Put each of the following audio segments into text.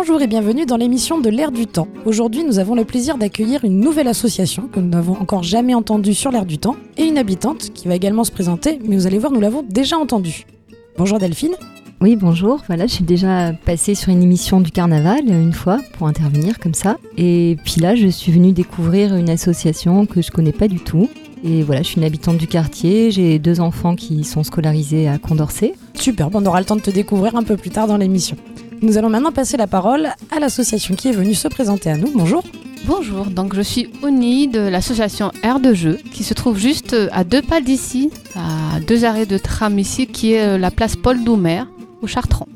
Bonjour et bienvenue dans l'émission de l'air du temps. Aujourd'hui, nous avons le plaisir d'accueillir une nouvelle association que nous n'avons encore jamais entendue sur l'air du temps et une habitante qui va également se présenter, mais vous allez voir, nous l'avons déjà entendue. Bonjour Delphine. Oui, bonjour. Voilà, je suis déjà passée sur une émission du carnaval une fois pour intervenir comme ça. Et puis là, je suis venue découvrir une association que je connais pas du tout. Et voilà, je suis une habitante du quartier, j'ai deux enfants qui sont scolarisés à Condorcet. Super, on aura le temps de te découvrir un peu plus tard dans l'émission. Nous allons maintenant passer la parole à l'association qui est venue se présenter à nous. Bonjour. Bonjour, donc je suis Oni de l'association Air de Jeu qui se trouve juste à deux pas d'ici, à deux arrêts de tram ici, qui est euh, la place Paul Doumer au Chartrand.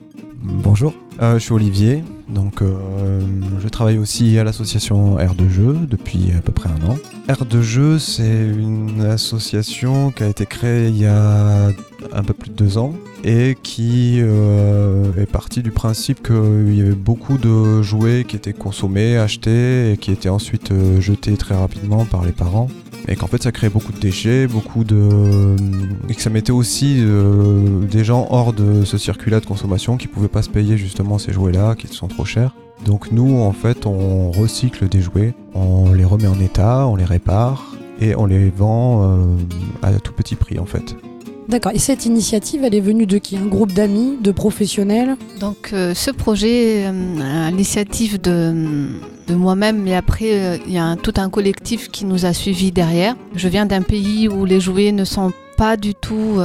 Bonjour, euh, je suis Olivier, donc euh, je travaille aussi à l'association Air de Jeu depuis à peu près un an. Air de Jeu, c'est une association qui a été créée il y a un peu plus de deux ans et qui euh, est partie du principe qu'il y avait beaucoup de jouets qui étaient consommés, achetés et qui étaient ensuite euh, jetés très rapidement par les parents. Et qu'en fait ça créait beaucoup de déchets, beaucoup de... et que ça mettait aussi euh, des gens hors de ce circuit-là de consommation qui pouvaient pas se payer justement ces jouets-là, qui sont trop chers. Donc nous en fait on recycle des jouets, on les remet en état, on les répare et on les vend à tout petit prix en fait. D'accord, et cette initiative, elle est venue de qui? Un groupe d'amis, de professionnels? Donc euh, ce projet, euh, à l'initiative de, de moi-même, mais après euh, il y a un- tout un collectif qui nous a suivis derrière. Je viens d'un pays où les jouets ne sont pas du tout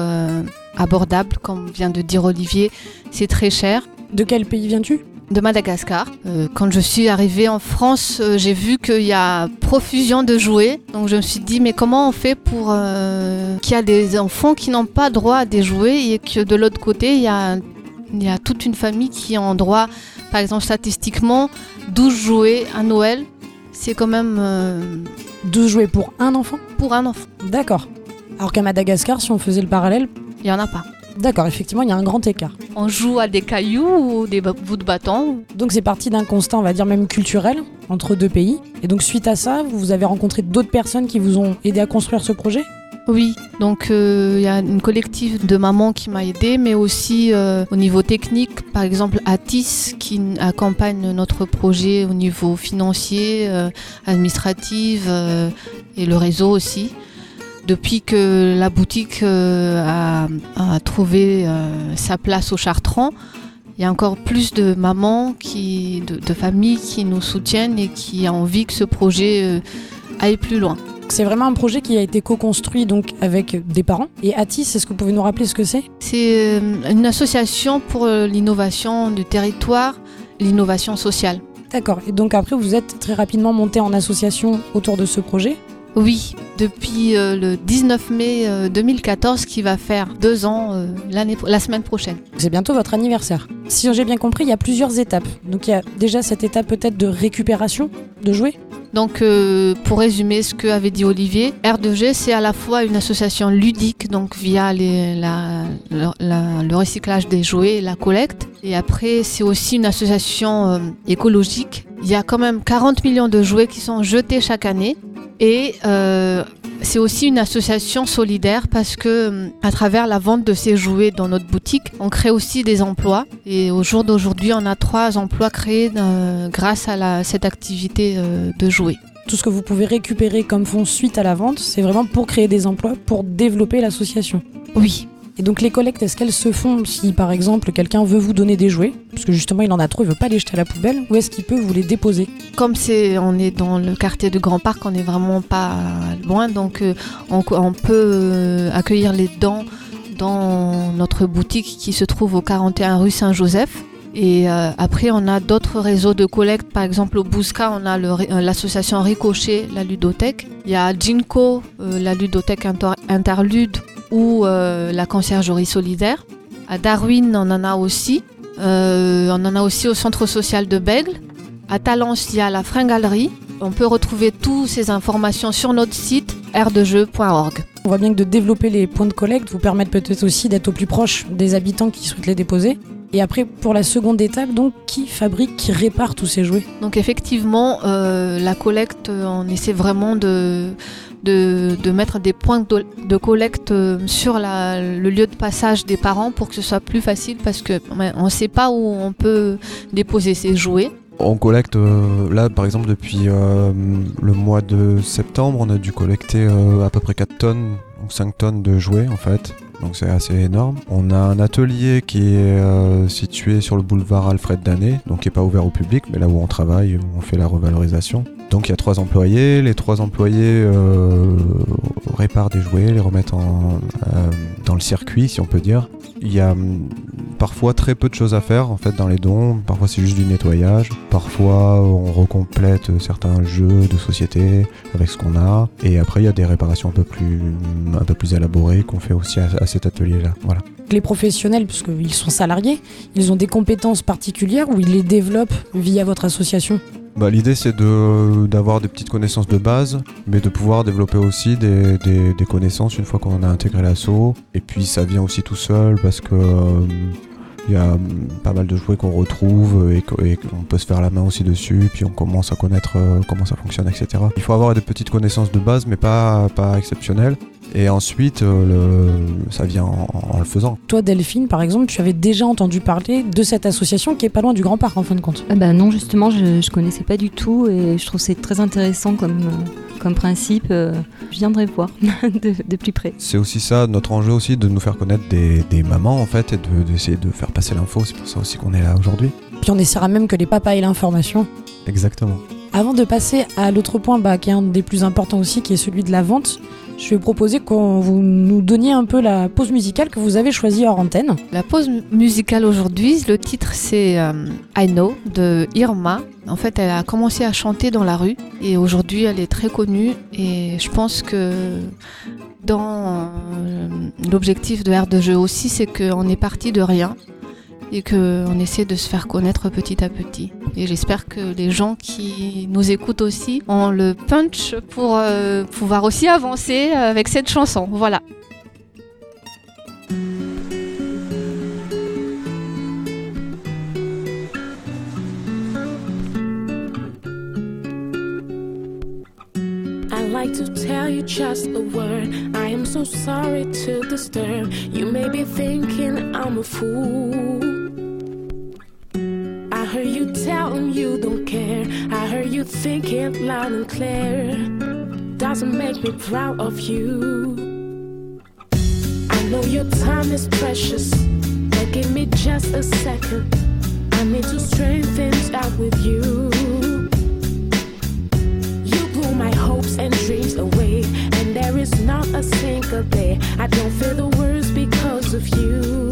abordables, comme vient de dire Olivier. C'est très cher. De quel pays viens-tu? De Madagascar. Euh, quand je suis arrivée en France, euh, j'ai vu qu'il y a profusion de jouets. Donc je me suis dit, mais comment on fait pour euh, qu'il y a des enfants qui n'ont pas droit à des jouets et que de l'autre côté, il y a, il y a toute une famille qui ont droit, par exemple statistiquement, 12 jouets à Noël. C'est quand même euh, Deux jouets pour un enfant? pour un enfant. D'accord. Alors qu'à Madagascar, si on faisait le parallèle, Il n'y en a pas. D'accord, effectivement, il y a un grand écart. On joue à des cailloux ou des bouts de bâton. Donc c'est parti d'un constat, on va dire même culturel, entre deux pays. Et donc suite à ça, vous avez rencontré d'autres personnes qui vous ont aidé à construire ce projet? Oui, donc euh, il y a une collective de mamans qui m'a aidé, mais aussi euh, au niveau technique, par exemple Atis qui accompagne notre projet au niveau financier, euh, administratif et le réseau aussi. Depuis que la boutique euh, a, a trouvé euh, sa place au Chartrand, il y a encore plus de mamans, qui, de, de familles qui nous soutiennent et qui ont envie que ce projet euh, aille plus loin. C'est vraiment un projet qui a été co-construit donc avec des parents. Et Atis, est-ce que vous pouvez nous rappeler ce que c'est? C'est une association pour l'innovation du territoire, l'innovation sociale. D'accord. Et donc après, vous êtes très rapidement monté en association autour de ce projet. Oui, depuis euh, le 19 mai euh, 2014, qui va faire deux ans euh, l'année, la semaine prochaine. C'est bientôt votre anniversaire. Si j'ai bien compris, il y a plusieurs étapes. Donc il y a déjà cette étape peut-être de récupération de jouets. Donc, euh, pour résumer ce que avait dit Olivier, R2G, c'est à la fois une association ludique, donc via les- la- la- la- le recyclage des jouets et la collecte. Et après, c'est aussi une association euh, écologique. Il y a quand même 40 millions de jouets qui sont jetés chaque année. Et euh, c'est aussi une association solidaire parce que euh, à travers la vente de ces jouets dans notre boutique, on crée aussi des emplois. Et au jour d'aujourd'hui, on a trois emplois créés euh, grâce à la- cette activité euh, de jouets. Tout ce que vous pouvez récupérer comme fonds suite à la vente, c'est vraiment pour créer des emplois, pour développer l'association. Oui, Et donc les collectes, est-ce qu'elles se font si par exemple quelqu'un veut vous donner des jouets, parce que justement il en a trop, il veut pas les jeter à la poubelle, ou est-ce qu'il peut vous les déposer? Comme c'est, on est dans le quartier de Grand Parc, on n'est vraiment pas loin, donc euh, on, peut euh, accueillir les dents dans notre boutique qui se trouve au 41 rue Saint-Joseph. Et euh, après, on a d'autres réseaux de collecte. Par exemple, au Bousca, on a l'association Ricochet, la ludothèque. Il y a Jinko, euh, la ludothèque inter- interlude ou euh, la conciergerie solidaire. À Darwin, on en a aussi. Euh, on en a aussi au centre social de Bègle. À Talence, il y a la Fringalerie. On peut retrouver toutes ces informations sur notre site r2jeux.org. On voit bien que de développer les points de collecte vous permettent peut-être aussi d'être au plus proche des habitants qui souhaitent les déposer. Et après, pour la seconde étape, donc, qui fabrique, qui répare tous ces jouets? Donc effectivement, euh, la collecte, on essaie vraiment de, de, mettre des points de, collecte euh, sur le lieu de passage des parents pour que ce soit plus facile parce que ouais, on ne sait pas où on peut déposer ses jouets. On collecte, euh, là par exemple depuis euh, le mois de septembre, on a dû collecter à peu près 4 tonnes, donc 5 tonnes de jouets en fait. Donc c'est assez énorme. On a un atelier qui est situé sur le boulevard Alfred Danet, donc qui n'est pas ouvert au public, mais là où on travaille, où on fait la revalorisation. Donc il y a trois employés. Les trois employés euh, réparent des jouets, les remettent en, euh, dans le circuit, si on peut dire. Il y a hum, parfois très peu de choses à faire en fait dans les dons. Parfois c'est juste du nettoyage. Parfois on recomplète certains jeux de société avec ce qu'on a. Et après il y a des réparations un peu plus, un peu plus élaborées qu'on fait aussi à, cet atelier-là. Les professionnels, puisqu'ils sont salariés, ils ont des compétences particulières ou ils les développent via votre association? Bah, L'idée c'est d'avoir des petites connaissances de base, mais de pouvoir développer aussi des, des- connaissances une fois qu'on a intégré l'assaut. Et puis ça vient aussi tout seul parce que euh, il y a hum, pas mal de jouets qu'on retrouve et qu'on et qu'on peut se faire la main aussi dessus, puis on commence à connaître euh, comment ça fonctionne, etc. Il faut avoir des petites connaissances de base, mais pas, pas exceptionnelles. Et ensuite, euh, le, ça vient en, en le faisant. Toi, Delphine, par exemple, tu avais déjà entendu parler de cette association qui est pas loin du Grand Parc en fin de compte. Ah bah non, justement, je, je connaissais pas du tout et je trouve c'est très intéressant comme, euh, comme principe. euh, je viendrai voir de, de plus près. C'est aussi ça, notre enjeu aussi, de nous faire connaître des, des mamans en fait, et de- d'essayer de faire passer l'info. C'est pour ça aussi qu'on est là aujourd'hui. Puis on essaiera même que les papas aient l'information. Exactement. Avant de passer à l'autre point bah, qui est un des plus importants aussi, qui est celui de la vente, je vais proposer qu'on vous nous donniez un peu la pause musicale que vous avez choisie hors antenne. La pause mu- musicale aujourd'hui, le titre c'est euh, I Know de Irma. En fait, elle a commencé à chanter dans la rue et aujourd'hui elle est très connue et je pense que dans euh, l'objectif de r de jeu aussi, c'est qu'on est parti de rien et qu'on essaie de se faire connaître petit à petit. Et j'espère que les gens qui nous écoutent aussi ont le punch pour euh, pouvoir aussi avancer avec cette chanson. Voilà. To tell you just a word. I am so sorry to disturb. You may be thinking I'm a fool. Heard you telling you don't care. I heard you thinking loud and clear. Doesn't make me proud of you. I know your time is precious, but give me just a second. I need to straighten things out with you. You blew my hopes and dreams away, and there is not a single day I don't feel the worst because of you.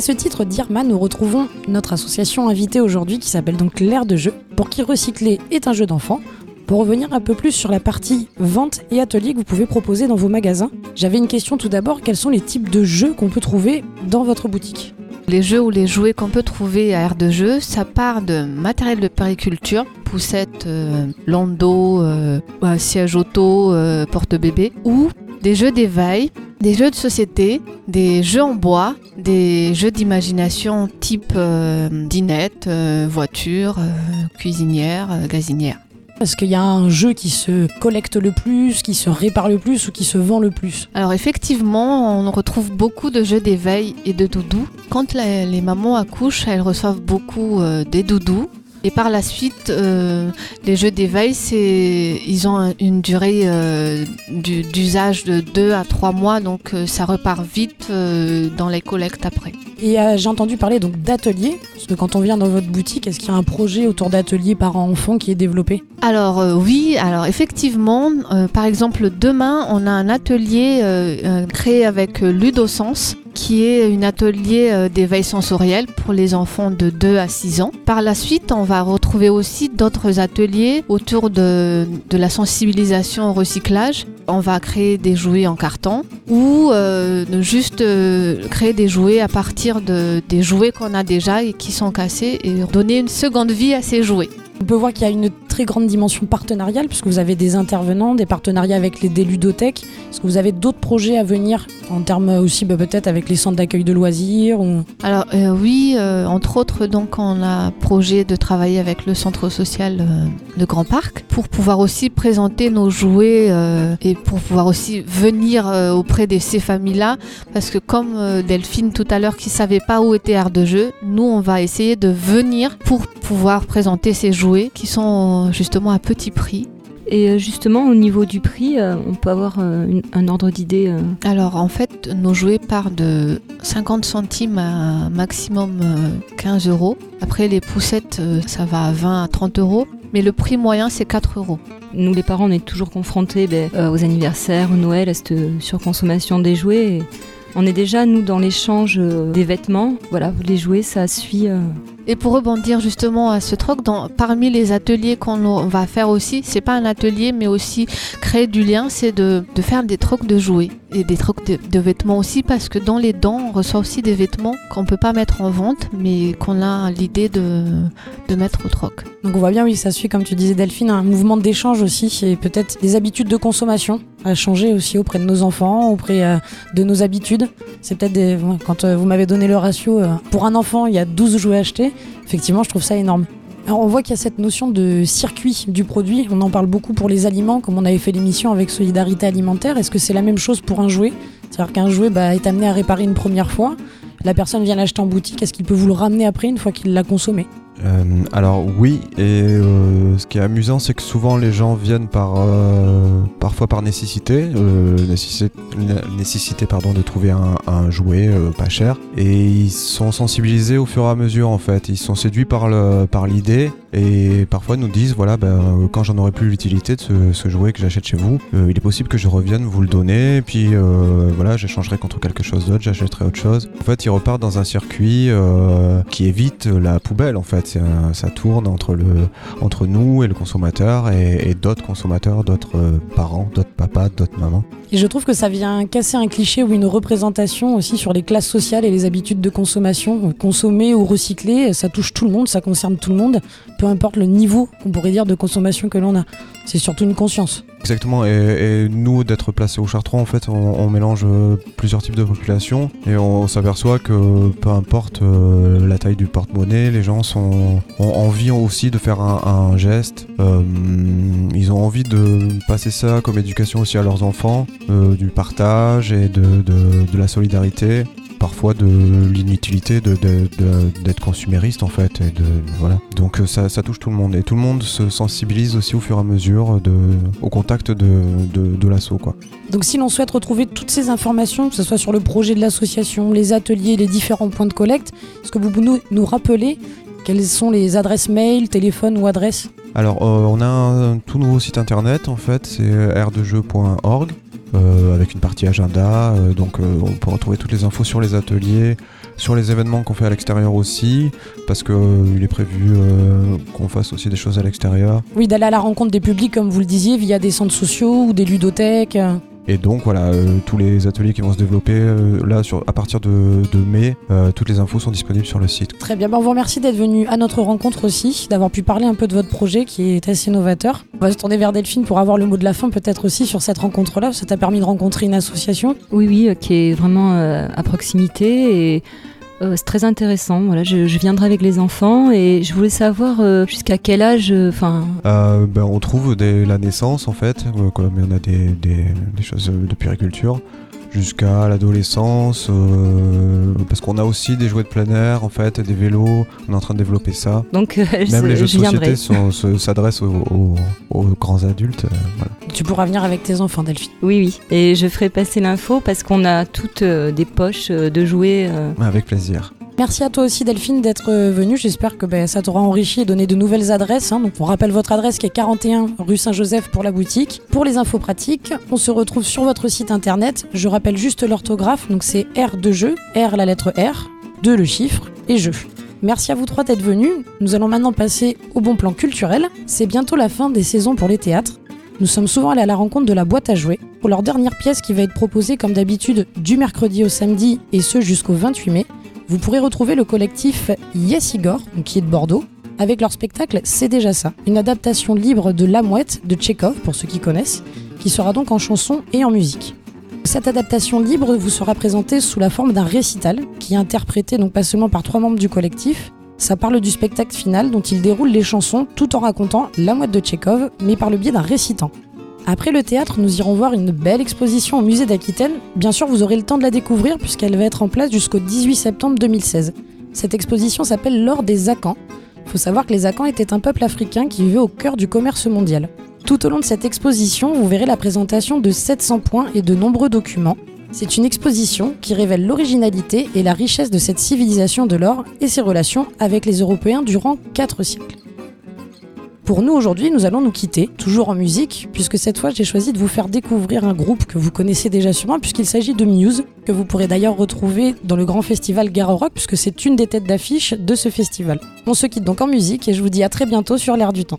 Après ce titre d'Irma, nous retrouvons notre association invitée aujourd'hui qui s'appelle donc L'air de jeu, pour qui recycler est un jeu d'enfant. Pour revenir un peu plus sur la partie vente et atelier que vous pouvez proposer dans vos magasins, j'avais une question tout d'abord, quels sont les types de jeux qu'on peut trouver dans votre boutique? Les jeux ou les jouets qu'on peut trouver à aire de jeu, ça part de matériel de périculture, poussettes, euh, landau, euh, ouais, siège auto, euh, porte-bébé, ou des jeux d'éveil, des jeux de société, des jeux en bois, des jeux d'imagination type euh, dinette, euh, voiture, euh, cuisinière, gazinière. Est-ce qu'il y a un jeu qui se collecte le plus, qui se répare le plus ou qui se vend le plus? Alors effectivement, on retrouve beaucoup de jeux d'éveil et de doudous. Quand les mamans accouchent, elles reçoivent beaucoup euh, des doudous. Et par la suite, euh, les jeux d'éveil, ils ont un- une durée euh, du- d'usage de 2 à 3 mois, donc euh, ça repart vite dans les collectes après. Et j'ai entendu parler donc d'ateliers, parce que quand on vient dans votre boutique, est-ce qu'il y a un projet autour d'ateliers parents-enfants qui est développé? Alors oui, alors effectivement, par exemple demain, on a un atelier créé avec Ludosens, qui est un atelier euh, d'éveil sensoriel pour les enfants de 2 à 6 ans. Par la suite, on va retrouver aussi d'autres ateliers autour de, la sensibilisation au recyclage. On va créer des jouets en carton ou euh, juste euh, créer des jouets à partir de, des jouets qu'on a déjà et qui sont cassés et donner une seconde vie à ces jouets. On peut voir qu'il y a une très grande dimension partenariale, puisque vous avez des intervenants, des partenariats avec les des ludothèques. Est-ce que vous avez d'autres projets à venir, en termes aussi bah, peut-être avec les centres d'accueil de loisirs ou... Alors euh, oui, euh, entre autres, donc on a projet de travailler avec le centre social euh, de Grand Parc pour pouvoir aussi présenter nos jouets et pour pouvoir aussi venir auprès de ces familles-là, parce que comme Delphine tout à l'heure qui savait pas où était Air de jeu, nous on va essayer de venir pour pouvoir présenter ces jouets qui sont euh, justement à petit prix. Et euh, justement, au niveau du prix, euh, on peut avoir un ordre d'idée. Alors en fait, nos jouets partent de 50 centimes à maximum euh, 15 euros. Après les poussettes, ça va à 20 à 30 euros. Mais le prix moyen, c'est 4 euros. Nous, les parents, on est toujours confrontés ben, aux anniversaires, au Noël, à cette surconsommation des jouets. Et on est déjà, nous, dans l'échange des vêtements. Voilà, les jouets, ça suit. euh, Et pour rebondir justement à ce troc, parmi les ateliers qu'on on va faire aussi, c'est pas un atelier, mais aussi créer du lien, c'est de, faire des trocs de jouets et des trocs de, vêtements aussi, parce que dans les dents, on reçoit aussi des vêtements qu'on peut pas mettre en vente, mais qu'on a l'idée de, de mettre au troc. Donc on voit bien, oui, ça suit, comme tu disais Delphine, un mouvement d'échange aussi, et peut-être des habitudes de consommation à changer aussi auprès de nos enfants, auprès euh, de nos habitudes. C'est peut-être des... quand euh, vous m'avez donné le ratio, euh, pour un enfant, il y a 12 jouets achetés, effectivement, je trouve ça énorme. Alors on voit qu'il y a cette notion de circuit du produit, on en parle beaucoup pour les aliments, comme on avait fait l'émission avec Solidarité Alimentaire, est-ce que c'est la même chose pour un jouet? C'est-à-dire qu'un jouet bah, est amené à réparer une première fois, la personne vient l'acheter en boutique, est-ce qu'il peut vous le ramener après une fois qu'il l'a consommé? Euh, alors oui, et euh, ce qui est amusant, c'est que souvent les gens viennent par euh, parfois par nécessité, euh, nécessité, nécessité pardon de trouver un, un jouet euh, pas cher, et ils sont sensibilisés au fur et à mesure en fait. Ils sont séduits par l'idée et parfois nous disent voilà ben, euh, quand j'en aurai plus l'utilité de ce, jouet que j'achète chez vous, euh, il est possible que je revienne vous le donner, puis euh, voilà j'échangerai contre quelque chose d'autre, j'achèterai autre chose. En fait, ils repartent dans un circuit qui évite la poubelle en fait. Ça tourne entre le entre nous et le consommateur et, et d'autres consommateurs, d'autres parents, d'autres papas, d'autres mamans. Et je trouve que ça vient casser un cliché ou une représentation aussi sur les classes sociales et les habitudes de consommation. Consommer ou recycler, ça touche tout le monde, ça concerne tout le monde, peu importe le niveau, on pourrait dire, de consommation que l'on a. C'est surtout une conscience. Exactement, et, nous, d'être placés au Chartrons, en fait, on, mélange euh, plusieurs types de populations et on, s'aperçoit que peu importe euh, la taille du porte-monnaie, les gens ont envie aussi de faire un, geste. Euh, ils ont envie de passer ça comme éducation aussi à leurs enfants, du partage et de la solidarité parfois de l'inutilité de, de- de- d'être consumériste en fait et de voilà. Donc euh, ça, ça touche tout le monde. Et tout le monde se sensibilise aussi au fur et à mesure de, au contact de, l'assaut quoi. Donc si l'on souhaite retrouver toutes ces informations, que ce soit sur le projet de l'association, les ateliers, les différents points de collecte, est-ce que vous pouvez nous, nous rappeler quelles sont les adresses mail, téléphone ou adresses Alors, euh, on a un, tout nouveau site internet en fait, c'est r2jeux.org euh, avec une partie agenda. euh, donc, euh, on peut retrouver toutes les infos sur les ateliers, sur les événements qu'on fait à l'extérieur aussi, parce que euh, il est prévu qu'on fasse aussi des choses à l'extérieur. Oui, d'aller à la rencontre des publics, comme vous le disiez, via des centres sociaux ou des ludothèques. Et donc, voilà, euh, tous les ateliers qui vont se développer euh, là sur, à partir de, de mai, euh, toutes les infos sont disponibles sur le site. Très bien, Ben, on vous remercie d'être venu à notre rencontre aussi, d'avoir pu parler un peu de votre projet qui est assez novateur. On va se tourner vers Delphine pour avoir le mot de la fin peut-être aussi sur cette rencontre-là. Ça t'a permis de rencontrer une association. Oui, oui, euh, qui est vraiment euh, à proximité et euh, c'est très intéressant. Voilà, je, viendrai avec les enfants et je voulais savoir euh, jusqu'à quel âge, enfin, Euh, ben, on trouve dès la naissance en fait, euh, comme il y a des, des, des choses de puriculture, jusqu'à l'adolescence, euh, parce qu'on a aussi des jouets de plein air en fait, des vélos, on est en train de développer ça. donc euh, Même je, les jeux je société sont- se- s'adressent aux, aux- aux grands adultes. euh, voilà. Tu pourras venir avec tes enfants, Delphine. Oui, oui. Et je ferai passer l'info parce qu'on a toutes euh, des poches euh, de jouets. euh, Avec plaisir. Merci à toi aussi Delphine d'être euh, venue. J'espère que ben, ça t'aura enrichi et donné de nouvelles adresses. hein. On rappelle votre adresse qui est 41 rue Saint-Joseph pour la boutique. Pour les infos pratiques, on se retrouve sur votre site internet. Je rappelle juste l'orthographe. Donc c'est R de jeu, R la lettre R, 2 le chiffre et jeu. Merci à vous trois d'être venus. Nous allons maintenant passer au bon plan culturel. C'est bientôt la fin des saisons pour les théâtres. Nous sommes souvent allés à la rencontre de la boîte à jouer pour leur dernière pièce qui va être proposée comme d'habitude du mercredi au samedi et ce jusqu'au 28 mai. Vous pourrez retrouver le collectif Yes Igor, qui est de Bordeaux, avec leur spectacle C'est déjà ça, une adaptation libre de La Mouette de Tchekhov, pour ceux qui connaissent, qui sera donc en chanson et en musique. Cette adaptation libre vous sera présentée sous la forme d'un récital, qui est interprété donc pas seulement par trois membres du collectif. Ça parle du spectacle final dont ils déroulent les chansons tout en racontant La Mouette de Tchekhov, mais par le biais d'un récitant. Après le théâtre, nous irons voir une belle exposition au musée d'Aquitaine. Bien sûr, vous aurez le temps de la découvrir puisqu'elle va être en place jusqu'au 18 septembre 2016. Cette exposition s'appelle L'or des Akans. Il faut savoir que les Akans étaient un peuple africain qui vivait au cœur du commerce mondial. Tout au long de cette exposition, vous verrez la présentation de 700 points et de nombreux documents. C'est une exposition qui révèle l'originalité et la richesse de cette civilisation de l'or et ses relations avec les Européens durant 4 siècles. Pour nous aujourd'hui, nous allons nous quitter, toujours en musique, puisque cette fois j'ai choisi de vous faire découvrir un groupe que vous connaissez déjà sûrement, puisqu'il s'agit de Muse, que vous pourrez d'ailleurs retrouver dans le grand festival Garo Rock, puisque c'est une des têtes d'affiche de ce festival. On se quitte donc en musique et je vous dis à très bientôt sur l'air du temps.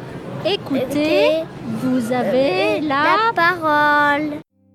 écoutez, vous avez la parole.